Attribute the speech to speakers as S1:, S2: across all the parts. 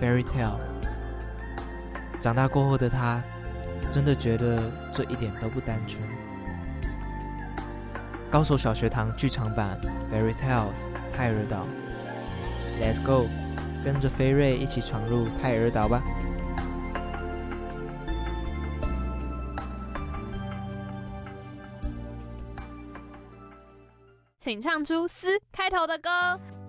S1: ，Fairy Tale。长大过后的他，真的觉得这一点都不单纯。高手小学堂剧场版《Fairy Tales》泰尔岛，Let's go，跟着飞瑞一起闯入泰尔岛吧。
S2: 请唱出“嘶”开头的歌。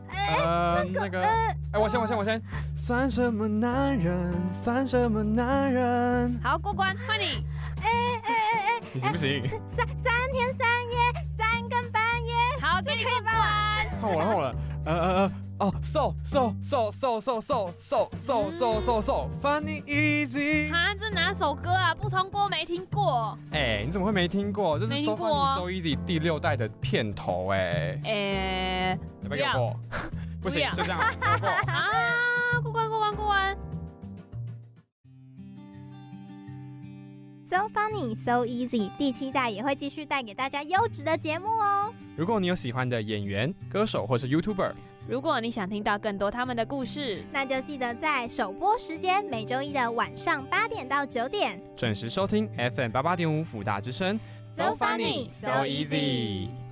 S3: 呃，那个，哎，我先，我先，我先。算什么男人？算什么男人？
S2: 好，过关，换你。
S4: 哎哎哎哎，
S3: 你行不行？
S4: 三三天三夜，三更半夜。
S2: 好，这里过关。
S3: 换我了，换我了。呃呃呃，哦，so so so so so so so so so so so funny easy。
S2: 啊，这哪首歌啊？不通过，没听过。
S3: 哎，你怎么会没听过？这是 So Funny So Easy 第六代的片头，哎。
S2: 哎，
S3: 有没有过？不行，就这样。过
S2: 啊，过关，过关，过关。
S4: So Funny So Easy 第七代也会继续带给大家优质的节目哦。
S3: 如果你有喜欢的演员、歌手或是 YouTuber，
S2: 如果你想听到更多他们的故事，
S4: 那就记得在首播时间每周一的晚上八点到九点
S3: 准时收听 FM 八八点五辅大之声。
S4: So Funny So Easy。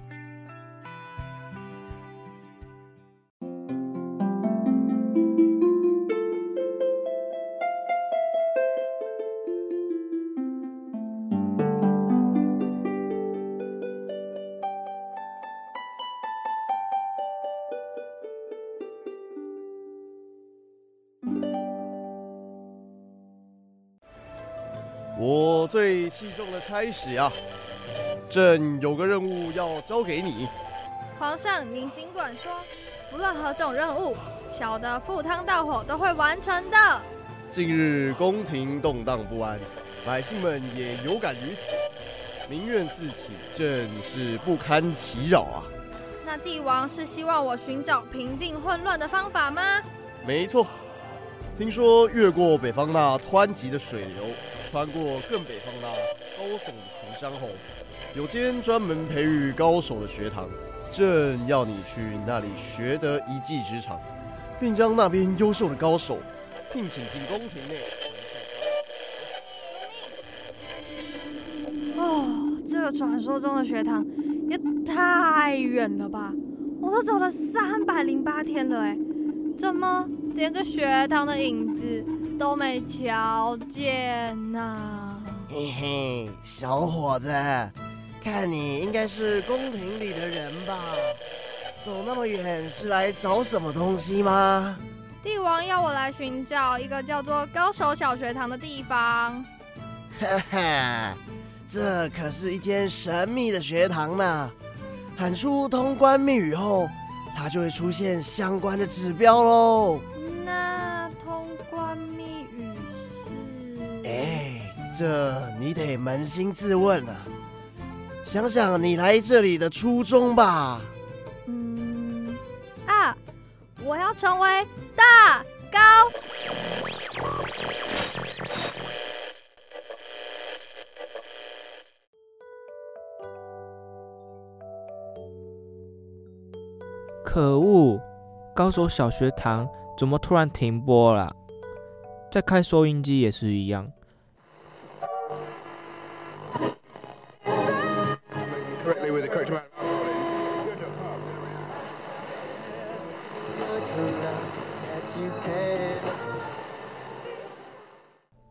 S5: 器重的差使啊，朕有个任务要交给你。
S6: 皇上，您尽管说，无论何种任务，小的赴汤蹈火都会完成的。
S5: 近日宫廷动荡不安，百姓们也有感于此，民怨四起，朕是不堪其扰啊。
S6: 那帝王是希望我寻找平定混乱的方法吗？
S5: 没错，听说越过北方那湍急的水流。穿过更北方那高耸的群山后，有间专门培育高手的学堂，朕要你去那里学得一技之长，并将那边优秀的高手聘请进宫廷内。
S6: 哦，这个传说中的学堂也太远了吧！我都走了三百零八天了，哎，怎么连个学堂的影子都没瞧见呐、啊！
S7: 嘿嘿，小伙子，看你应该是宫廷里的人吧？走那么远是来找什么东西吗？
S6: 帝王要我来寻找一个叫做高手小学堂的地方。
S7: 哈哈，这可是一间神秘的学堂呢！喊出通关密语后，它就会出现相关的指标喽。这你得扪心自问啊！想想你来这里的初衷吧。
S6: 嗯啊，我要成为大高。
S1: 可恶！高手小学堂怎么突然停播了？再开收音机也是一样。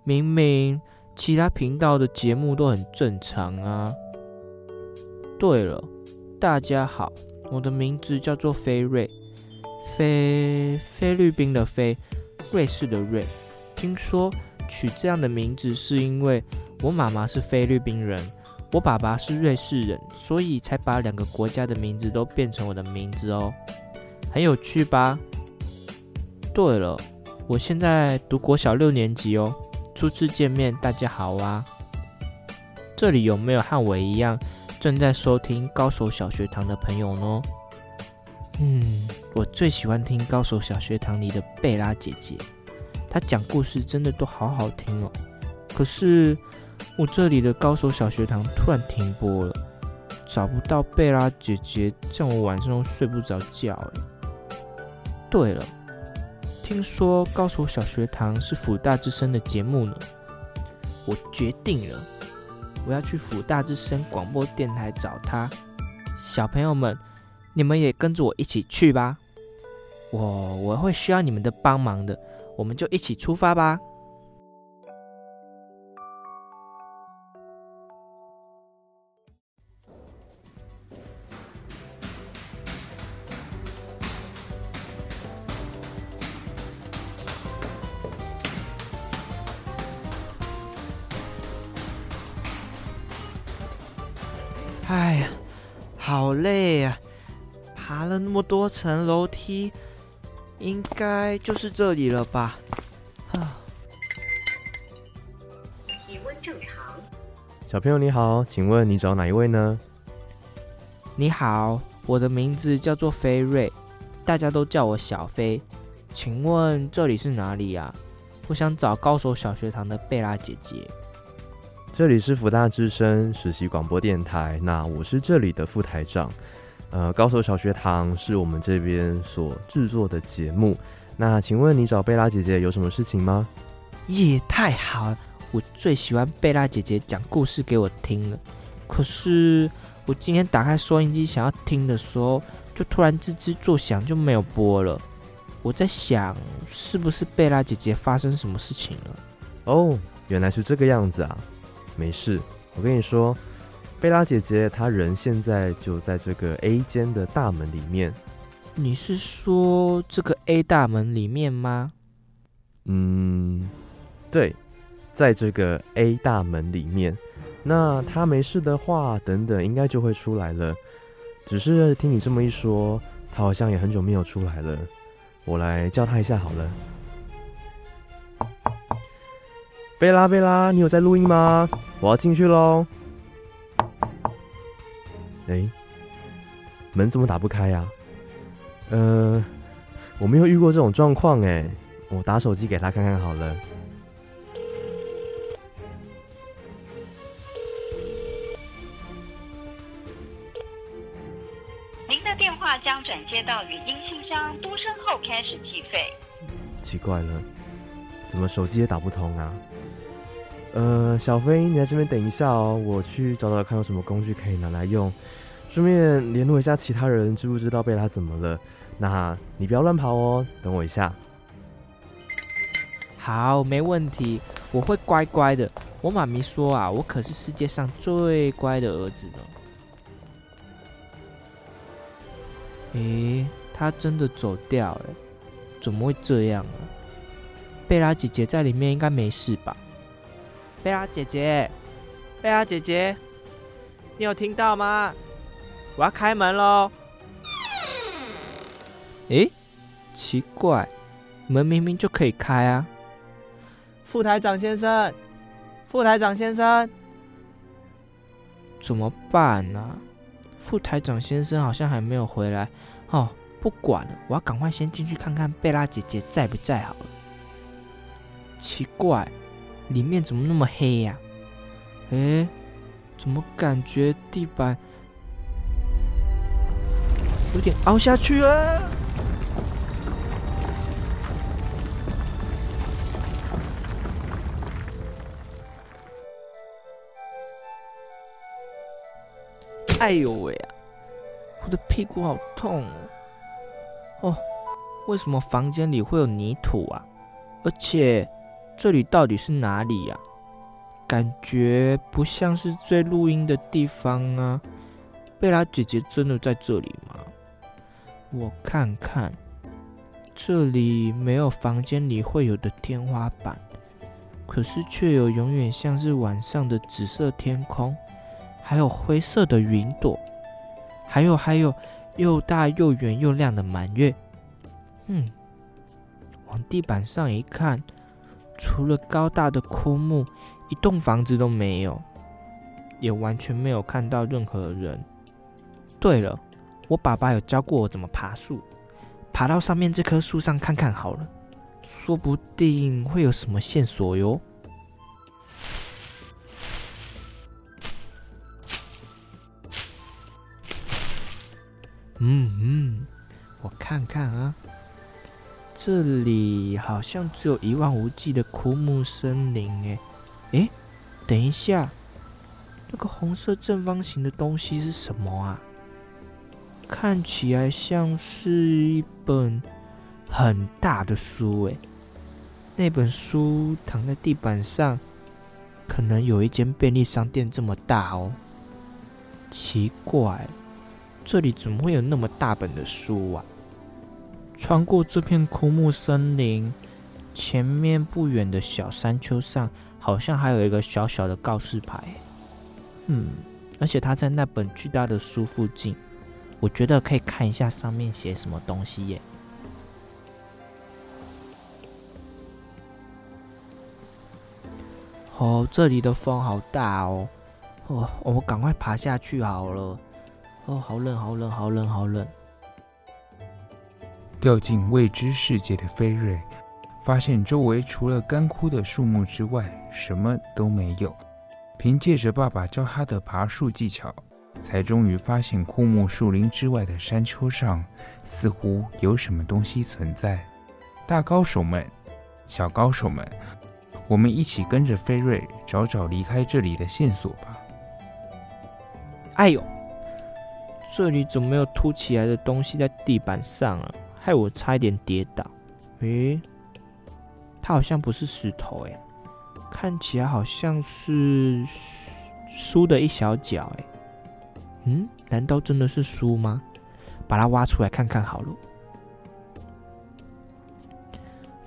S1: 明明其他频道的节目都很正常啊。对了，大家好，我的名字叫做菲瑞，菲菲律宾的菲，瑞士的瑞。听说取这样的名字是因为我妈妈是菲律宾人，我爸爸是瑞士人，所以才把两个国家的名字都变成我的名字哦，很有趣吧？对了。我现在读国小六年级哦，初次见面，大家好啊。这里有没有和我一样正在收听高手小学堂的朋友呢？嗯，我最喜欢听高手小学堂里的贝拉姐姐，她讲故事真的都好好听哦。可是我这里的高手小学堂突然停播了，找不到贝拉姐姐，这样我晚上都睡不着觉哎。对了，听说高手小学堂是辅大之声的节目呢，我决定了，我要去辅大之声广播电台找他。小朋友们，你们也跟着我一起去吧，我我会需要你们的帮忙的，我们就一起出发吧。哎呀，好累呀！爬了那么多层楼梯，应该就是这里了吧？啊。
S8: 体温正常。
S9: 小朋友你好，请问你找哪一位呢？
S1: 你好，我的名字叫做飞瑞，大家都叫我小飞。请问这里是哪里呀？我想找高手小学堂的贝拉姐姐。
S9: 这里是福大之声实习广播电台，那我是这里的副台长。呃，高手小学堂是我们这边所制作的节目。那请问你找贝拉姐姐有什么事情吗？
S1: 也太好了，我最喜欢贝拉姐姐讲故事给我听了。可是我今天打开收音机想要听的时候，就突然吱吱作响，就没有播了。我在想，是不是贝拉姐姐发生什么事情了？
S9: 哦，原来是这个样子啊。没事，我跟你说，贝拉姐姐她人现在就在这个 A 间的大门里面。
S1: 你是说这个 A 大门里面吗？
S9: 嗯，对，在这个 A 大门里面。那她没事的话，等等应该就会出来了。只是听你这么一说，她好像也很久没有出来了。我来叫她一下好了。贝拉，贝拉，你有在录音吗？我要进去喽。哎，门怎么打不开呀？呃，我没有遇过这种状况哎，我打手机给他看看好了。
S8: 您的电话将转接到语音信箱，嘟声后开始计费。
S9: 奇怪了，怎么手机也打不通啊？呃，小飞，你在这边等一下哦，我去找找看有什么工具可以拿来用，顺便联络一下其他人，知不知道贝拉怎么了？那你不要乱跑哦，等我一下。
S1: 好，没问题，我会乖乖的。我妈咪说啊，我可是世界上最乖的儿子呢。诶，他真的走掉了，怎么会这样啊？贝拉姐姐在里面应该没事吧？贝拉姐姐，贝拉姐姐，你有听到吗？我要开门喽！诶，奇怪，门明明就可以开啊！副台长先生，副台长先生，怎么办呢？副台长先生好像还没有回来。哦，不管了，我要赶快先进去看看贝拉姐姐在不在好了。奇怪。里面怎么那么黑呀？诶，怎么感觉地板有点凹下去啊？哎呦喂！我的屁股好痛哦！哦，为什么房间里会有泥土啊？而且……这里到底是哪里呀？感觉不像是在录音的地方啊！贝拉姐姐真的在这里吗？我看看，这里没有房间里会有的天花板，可是却有永远像是晚上的紫色天空，还有灰色的云朵，还有还有又大又圆又亮的满月。嗯，往地板上一看，除了高大的枯木，一栋房子都没有，也完全没有看到任何人。对了，我爸爸有教过我怎么爬树，爬到上面这棵树上看看好了，说不定会有什么线索哟。嗯嗯，我看看啊，这里好像只有一望无际的枯木森林诶。诶，等一下，那个红色正方形的东西是什么啊？看起来像是一本很大的书诶。那本书躺在地板上，可能有一间便利商店这么大哦。奇怪。这里怎么会有那么大本的书啊？穿过这片枯木森林，前面不远的小山丘上，好像还有一个小小的告示牌。嗯，而且它在那本巨大的书附近，我觉得可以看一下上面写什么东西耶。哦，这里的风好大哦！哦，我们赶快爬下去好了。哦，好冷，好冷，好冷，好冷！
S10: 掉进未知世界的菲瑞，发现周围除了干枯的树木之外，什么都没有。凭借着爸爸教他的爬树技巧，才终于发现枯木树林之外的山丘上，似乎有什么东西存在。大高手们，小高手们，我们一起跟着菲瑞找找离开这里的线索吧！
S1: 哎呦！这里怎么有凸起来的东西在地板上啊？害我差一点跌倒。诶，它好像不是石头诶，看起来好像是书的一小角诶。嗯，难道真的是书吗？把它挖出来看看好了。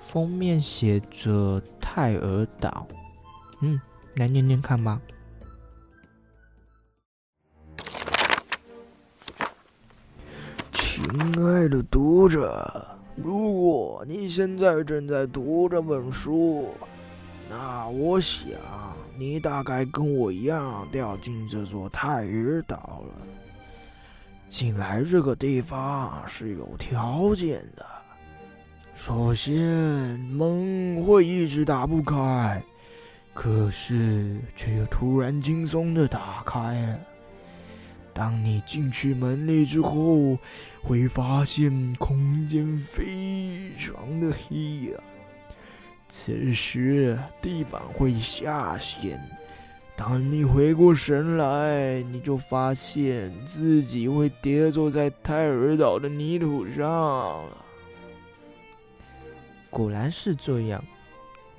S1: 封面写着泰尔岛。嗯，来念念看吧。
S11: 亲爱的读者，如果你现在正在读这本书，那我想你大概跟我一样掉进这座泰日岛了。进来这个地方是有条件的，首先门会一直打不开，可是却又突然轻松的打开了。当你进去门里之后，会发现空间非常的黑呀。此时地板会下陷，当你回过神来，你就发现自己会跌坐在泰尔岛的泥土上了。
S1: 果然是这样，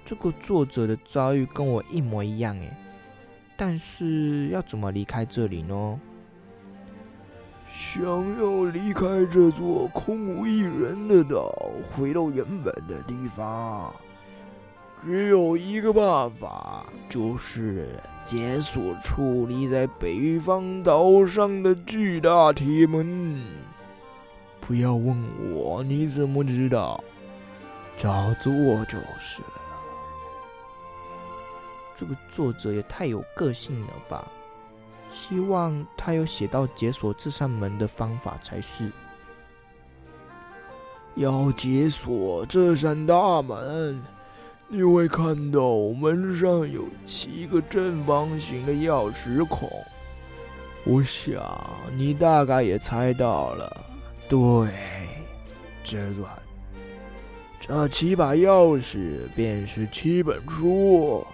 S1: 这个作者的遭遇跟我一模一样诶。但是要怎么离开这里呢？
S11: 想要离开这座空无一人的岛，回到原本的地方，只有一个办法，就是解锁矗立在北方岛上的巨大铁门。不要问我你怎么知道，照做就是了。
S1: 这个作者也太有个性了吧！希望他有写到解锁这扇门的方法才是。
S11: 要解锁这扇大门，你会看到门上有七个正方形的钥匙孔。我想你大概也猜到了，对，杰瑞，这七把钥匙便是七本书。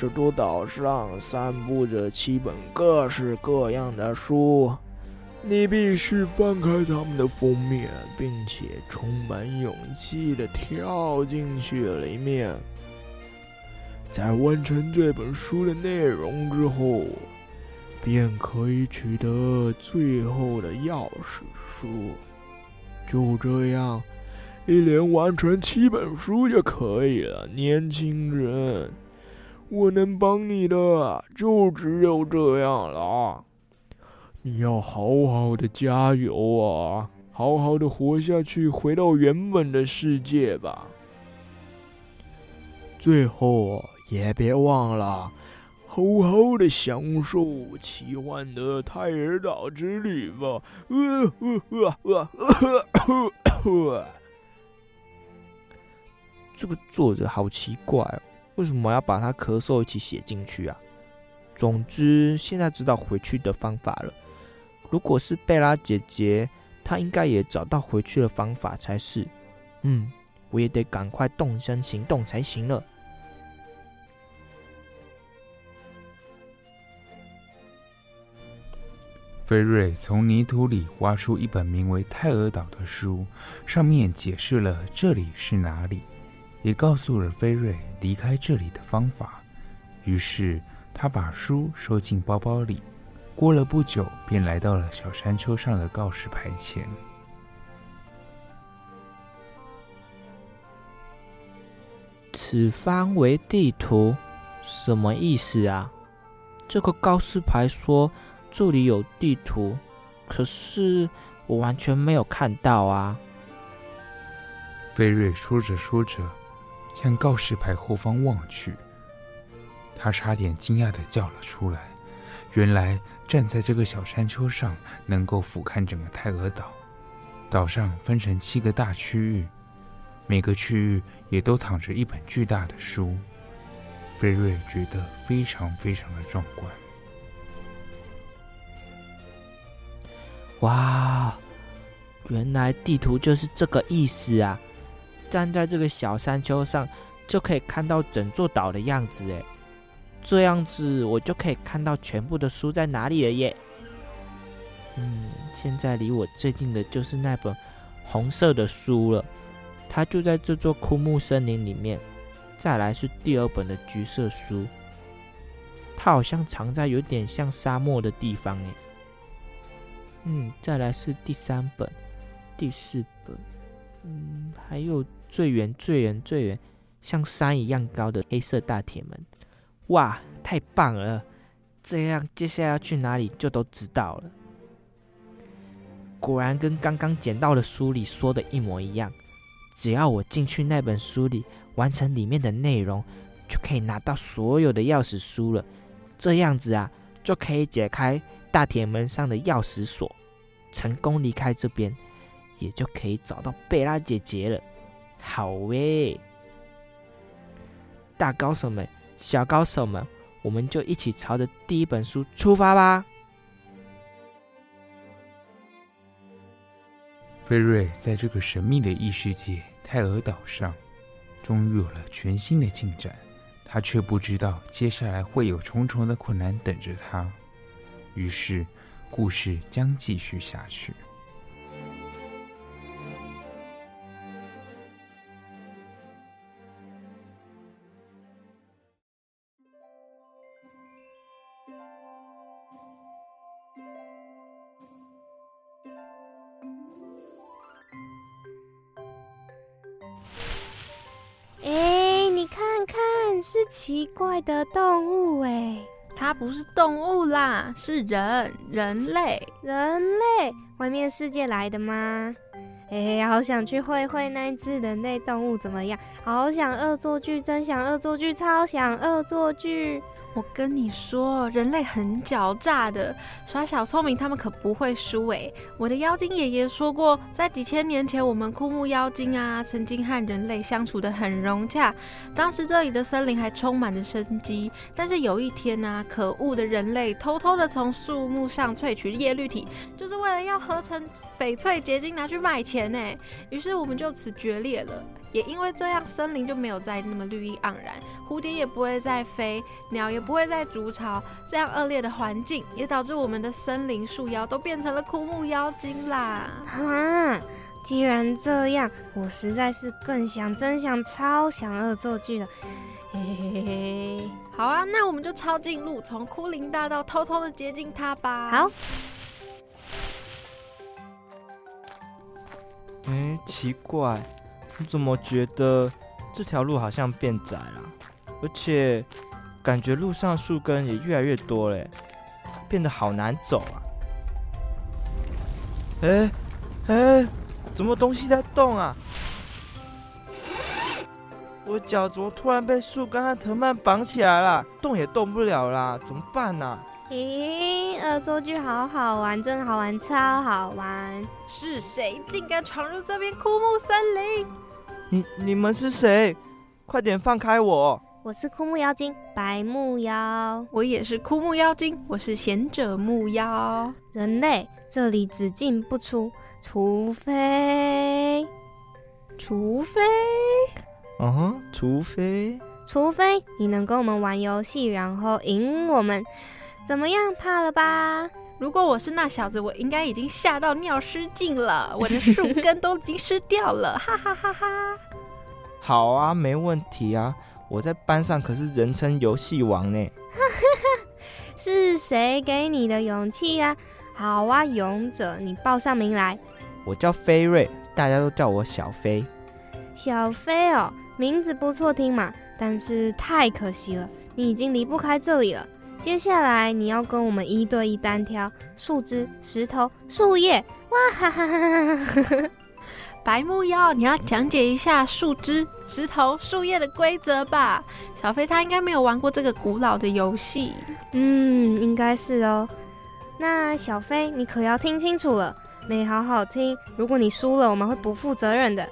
S11: 这座岛上散布着七本各式各样的书，你必须翻开它们的封面，并且充满勇气地跳进去里面。在完成这本书的内容之后，便可以取得最后的钥匙书。就这样，一连完成七本书就可以了，年轻人。我能帮你的就只有这样了，你要好好的加油啊，好好的活下去，回到原本的世界吧。最后，也别忘了好好的享受奇幻的泰尔岛之旅吧。呃呃呃呃呃
S1: 这个作者好奇怪哦，为什么要把他咳嗽一起写进去啊？总之，现在知道回去的方法了。如果是贝拉姐姐，她应该也找到回去的方法才是。嗯，我也得赶快动身行动才行了。
S10: 菲瑞从泥土里挖出一本名为《泰尔岛》的书，上面解释了这里是哪里。也告诉了菲瑞离开这里的方法，于是他把书收进包包里。过了不久，便来到了小山丘上的告示牌前。
S1: 此方为地图，什么意思啊？这个告示牌说这里有地图，可是我完全没有看到啊。
S10: 菲瑞说着说着。向告示牌后方望去，他差点惊讶的叫了出来。原来站在这个小山丘上，能够俯瞰整个泰俄岛。岛上分成七个大区域，每个区域也都躺着一本巨大的书。菲瑞觉得非常非常的壮观。
S1: 哇，原来地图就是这个意思啊！站在这个小山丘上，就可以看到整座岛的样子哎，这样子我就可以看到全部的书在哪里了耶。嗯，现在离我最近的就是那本红色的书了，它就在这座枯木森林里面。再来是第二本的橘色书，它好像藏在有点像沙漠的地方哎。嗯，再来是第三本、第四本，嗯，还有。最圆、最圆、最圆，像山一样高的黑色大铁门，哇，太棒了！这样接下来要去哪里就都知道了。果然跟刚刚捡到的书里说的一模一样，只要我进去那本书里，完成里面的内容，就可以拿到所有的钥匙书了。这样子啊，就可以解开大铁门上的钥匙锁，成功离开这边，也就可以找到贝拉姐姐了。好喂，大高手们、小高手们，我们就一起朝着第一本书出发吧！
S10: 菲瑞在这个神秘的异世界泰尔岛上，终于有了全新的进展，他却不知道接下来会有重重的困难等着他。于是，故事将继续下去。
S6: 奇怪的动物哎，
S12: 它不是动物啦，是人，人类，
S6: 人类，外面世界来的吗？哎，好想去会会那一只人类动物怎么样？好想恶作剧，真想恶作剧，超想恶作剧。
S12: 我跟你说，人类很狡诈的，耍小聪明他们可不会输诶。我的妖精爷爷说过，在几千年前，我们枯木妖精啊，曾经和人类相处的很融洽，当时这里的森林还充满着生机。但是有一天呢、啊，可恶的人类偷偷的从树木上萃取叶绿体，就是为了要合成翡翠结晶拿去卖钱呢。于是我们就此决裂了。也因为这样，森林就没有再那么绿意盎然，蝴蝶也不会再飞，鸟也不会再筑巢。这样恶劣的环境，也导致我们的森林树妖都变成了枯木妖精啦。
S6: 哈，既然这样，我实在是更想、真想、超想恶作剧了。嘿嘿嘿嘿，
S12: 好啊，那我们就抄近路，从枯林大道偷偷的接近它吧。
S6: 好。
S1: 哎，奇怪。我怎么觉得这条路好像变窄了？而且感觉路上树根也越来越多了，变得好难走啊！哎哎，怎么东西在动啊？我脚怎么突然被树干和藤蔓绑起来了，动也动不了啦，怎么办呢、啊？
S13: 咦，恶作剧好好玩，真好玩，超好玩！
S12: 是谁竟敢闯入这片枯木森林？
S1: 你你们是谁？快点放开我！
S13: 我是枯木妖精白木妖，
S12: 我也是枯木妖精，我是贤者木妖。
S13: 人类这里只进不出，除非，
S12: 除非，
S1: 嗯哼，除非，
S13: 除非你能跟我们玩游戏，然后赢我们，怎么样？怕了吧？
S12: 如果我是那小子，我应该已经吓到尿失禁了，我的树根都已经湿掉了，哈哈哈哈！
S1: 好啊，没问题啊。我在班上可是人称游戏王呢。
S13: 是谁给你的勇气呀？好啊，勇者，你报上名来。
S1: 我叫飞瑞，大家都叫我小飞。
S13: 小飞哦，名字不错听嘛，但是太可惜了，你已经离不开这里了。接下来你要跟我们一对一单挑，树枝、石头、树叶，哇哈哈哈哈哈！
S12: 白木妖，你要讲解一下树枝、石头、树叶的规则吧？小飞他应该没有玩过这个古老的游戏。
S13: 嗯，应该是哦。那小飞，你可要听清楚了，没好好听，如果你输了，我们会不负责任的。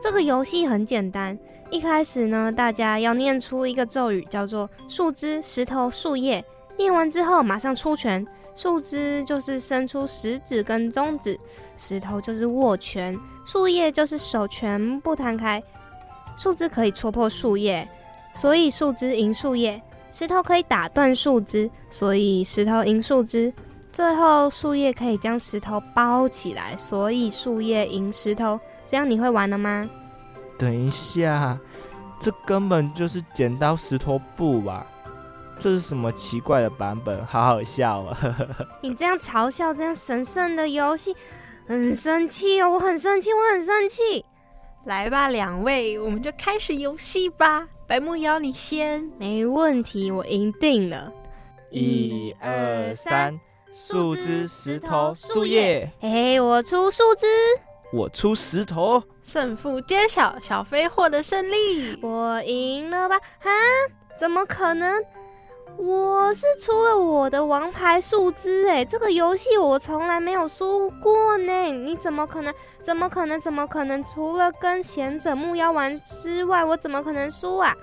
S13: 这个游戏很简单，一开始呢，大家要念出一个咒语，叫做树枝、石头、树叶。念完之后，马上出拳。树枝就是伸出食指跟中指，石头就是握拳，树叶就是手全部摊开。树枝可以戳破树叶，所以树枝赢树叶；石头可以打断树枝，所以石头赢树枝。最后，树叶可以将石头包起来，所以树叶赢石头。这样你会玩了吗？
S1: 等一下，这根本就是剪刀石头布吧？这是什么奇怪的版本？好好笑啊！
S13: 你这样嘲笑这样神圣的游戏，很生气哦！我很生气，我很生气。
S12: 来吧，两位，我们就开始游戏吧。白木妖，你先。
S13: 没问题，我赢定了。
S1: 一二三，树枝、石头、树叶。
S13: 嘿，我出树枝，
S1: 我出石头。
S12: 胜负揭晓，小飞获得胜利。
S13: 我赢了吧？哈？怎么可能？我是出了我的王牌树枝哎，这个游戏我从来没有输过呢。你怎么可能？怎么可能？怎么可能？除了跟贤者木妖玩之外，我怎么可能输啊？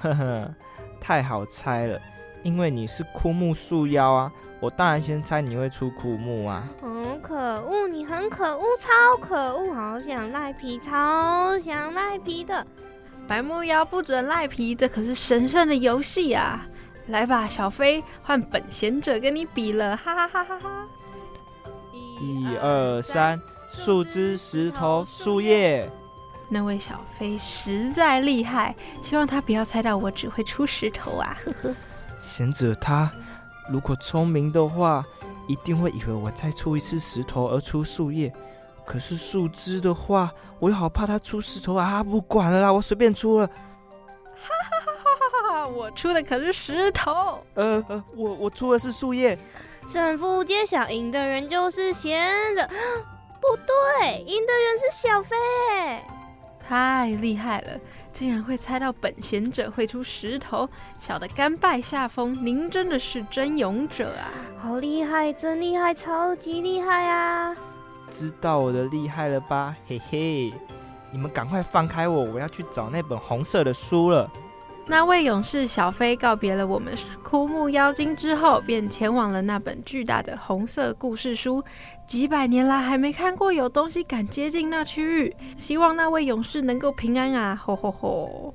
S1: 呵呵，太好猜了，因为你是枯木树妖啊，我当然先猜你会出枯木啊。
S13: 嗯，可恶，你很可恶，超可恶，好想赖皮，超想赖皮的。
S12: 白木妖不准赖皮，这可是神圣的游戏啊！来吧，小飞，换本贤者跟你比了，哈哈哈哈哈！
S1: 一二三，树枝、石头、树叶。
S12: 那位小飞实在厉害，希望他不要猜到我只会出石头啊！呵呵。
S1: 贤者他如果聪明的话，一定会以为我再出一次石头而出树叶。可是树枝的话，我又好怕它出石头啊！不管了啦，我随便出了。
S12: 哈哈哈哈哈哈！我出的可是石头。
S1: 呃呃，我我出的是树叶。
S13: 胜负揭晓，赢的人就是贤者。不对，赢的人是小飞。
S12: 太厉害了，竟然会猜到本贤者会出石头，小的甘拜下风。您真的是真勇者啊！
S13: 好厉害，真厉害，超级厉害啊！
S1: 知道我的厉害了吧？嘿嘿，你们赶快放开我，我要去找那本红色的书了。
S12: 那位勇士小飞告别了我们枯木妖精之后，便前往了那本巨大的红色故事书。几百年来还没看过有东西敢接近那区域，希望那位勇士能够平安啊！吼吼吼。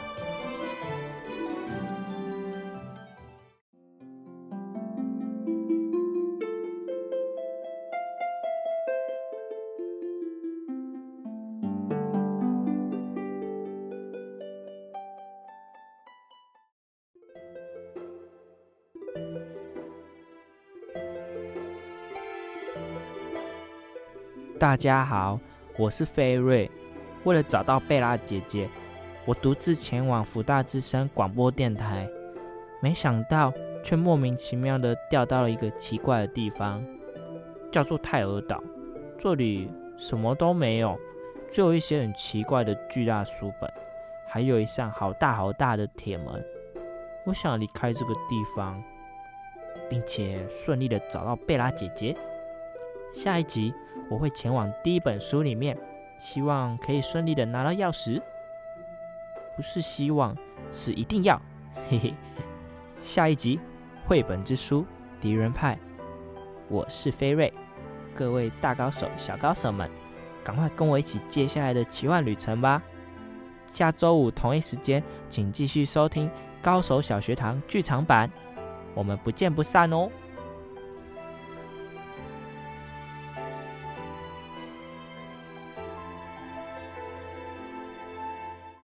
S1: 大家好，我是菲瑞。为了找到贝拉姐姐，我独自前往福大之声广播电台，没想到却莫名其妙地掉到了一个奇怪的地方，叫做泰尔岛。这里什么都没有，只有一些很奇怪的巨大书本，还有一扇好大好大的铁门。我想离开这个地方，并且顺利地找到贝拉姐姐。下一集。我会前往第一本书里面，希望可以顺利的拿到钥匙。不是希望，是一定要。嘿嘿。下一集，绘本之书，敌人派。我是菲瑞，各位大高手、小高手们，赶快跟我一起接下来的奇幻旅程吧。下周五同一时间，请继续收听《高手小学堂》剧场版，我们不见不散哦。